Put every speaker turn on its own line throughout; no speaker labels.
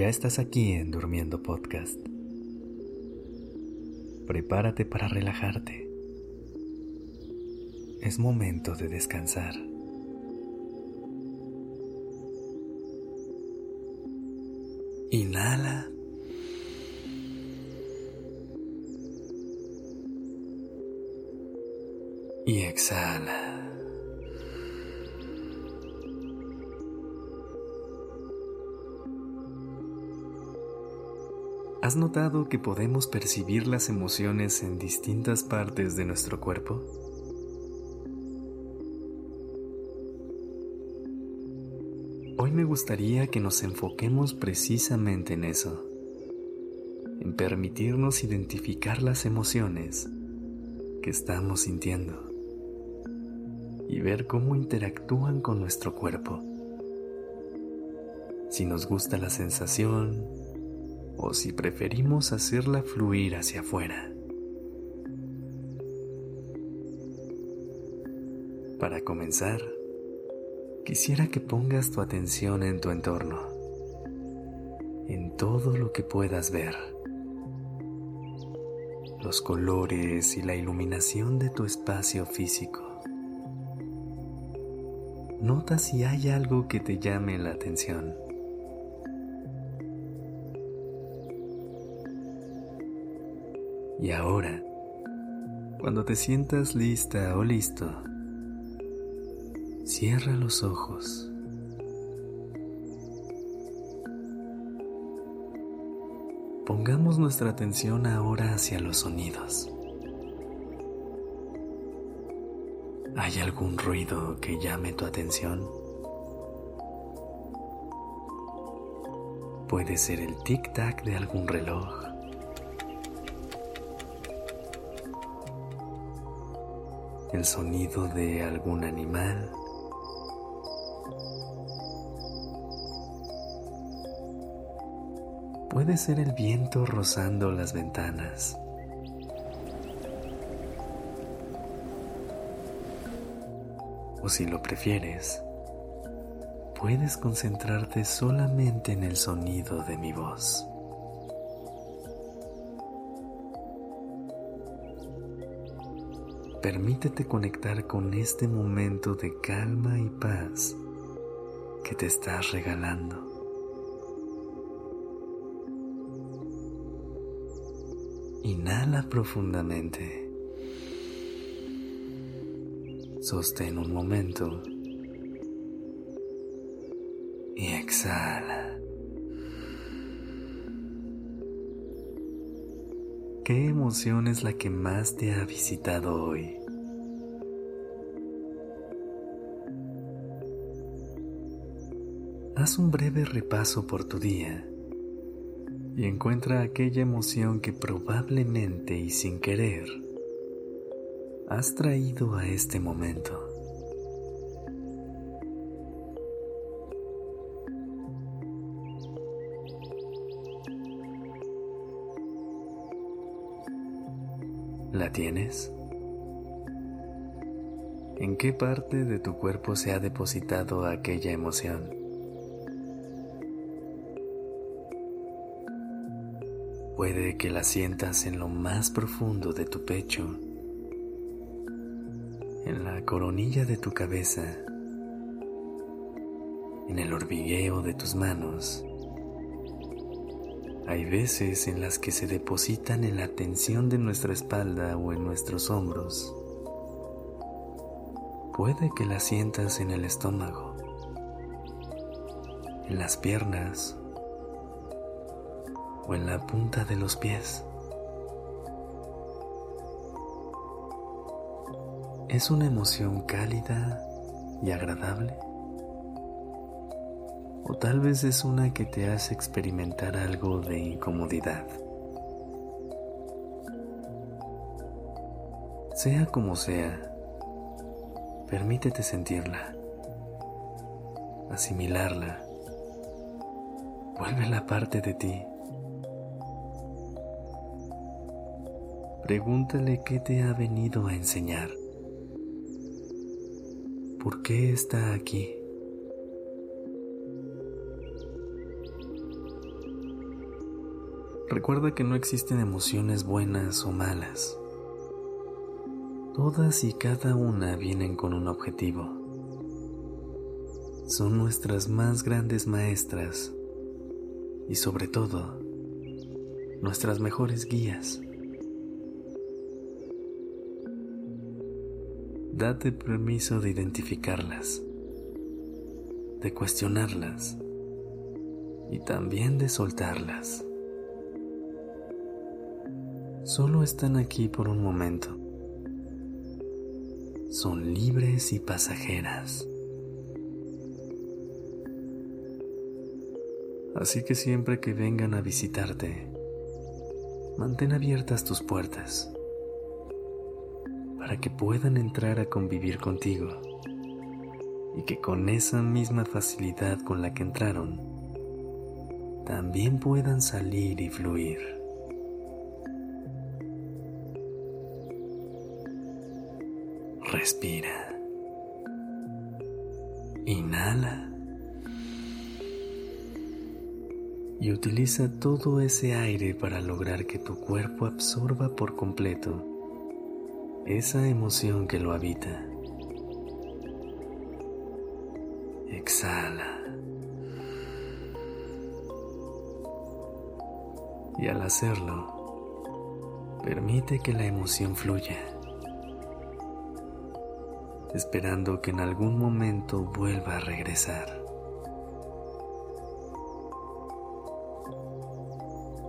Ya estás aquí en Durmiendo Podcast. Prepárate para relajarte. Es momento de descansar. Inhala. Y exhala. ¿Has notado que podemos percibir las emociones en distintas partes de nuestro cuerpo? Hoy me gustaría que nos enfoquemos precisamente en eso, en permitirnos identificar las emociones que estamos sintiendo y ver cómo interactúan con nuestro cuerpo. Si nos gusta la sensación o si preferimos hacerla fluir hacia afuera. Para comenzar, quisiera que pongas tu atención en tu entorno, en todo lo que puedas ver, los colores y la iluminación de tu espacio físico. Nota si hay algo que te llame la atención. Y ahora, cuando te sientas lista o listo, Cierra los ojos. Pongamos nuestra atención ahora hacia los sonidos. ¿Hay algún ruido que llame tu atención? Puede ser el tic-tac de algún reloj. El sonido de algún animal. Puede ser el viento rozando las ventanas. O si lo prefieres, puedes concentrarte solamente en el sonido de mi voz. Permítete conectar con este momento de calma y paz que te estás regalando. Inhala profundamente. Sostén un momento. Y exhala. ¿Qué emoción es la que más te ha visitado hoy? Haz un breve repaso por tu día y encuentra aquella emoción que probablemente y sin querer has traído a este momento. ¿La tienes? ¿En qué parte de tu cuerpo se ha depositado aquella emoción? Puede que la sientas en lo más profundo de tu pecho, en la coronilla de tu cabeza, en el hormigueo de tus manos. Hay veces en las que se depositan en la tensión de nuestra espalda o en nuestros hombros. Puede que la sientas en el estómago, en las piernas o en la punta de los pies. ¿Es una emoción cálida y agradable? ¿O tal vez es una que te hace experimentar algo de incomodidad? Sea como sea, permítete sentirla, asimilarla, vuélvela parte de ti. pregúntale qué te ha venido a enseñar. ¿Por qué está aquí? Recuerda que no existen emociones buenas o malas. Todas y cada una vienen con un objetivo. Son nuestras más grandes maestras y sobre todo nuestras mejores guías. Date permiso de identificarlas, de cuestionarlas y también de soltarlas solo están aquí por un momento. Son libres y pasajeras. Así que siempre que vengan a visitarte, mantén abiertas tus puertas para que puedan entrar a convivir contigo y que con esa misma facilidad con la que entraron, también puedan salir y fluir. Respira. Inhala. Y utiliza todo ese aire para lograr que tu cuerpo absorba por completo esa emoción que lo habita. Exhala. Y al hacerlo, permite que la emoción fluya esperando que en algún momento vuelva a regresar.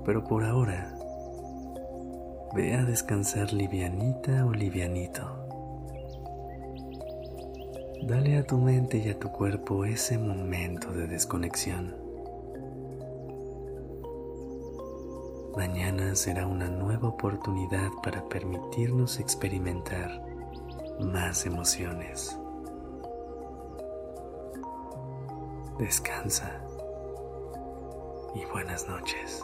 Pero por ahora, ve a descansar livianita o livianito. Dale a tu mente y a tu cuerpo ese momento de desconexión. Mañana será una nueva oportunidad para permitirnos experimentar más emociones. Descansa y buenas noches.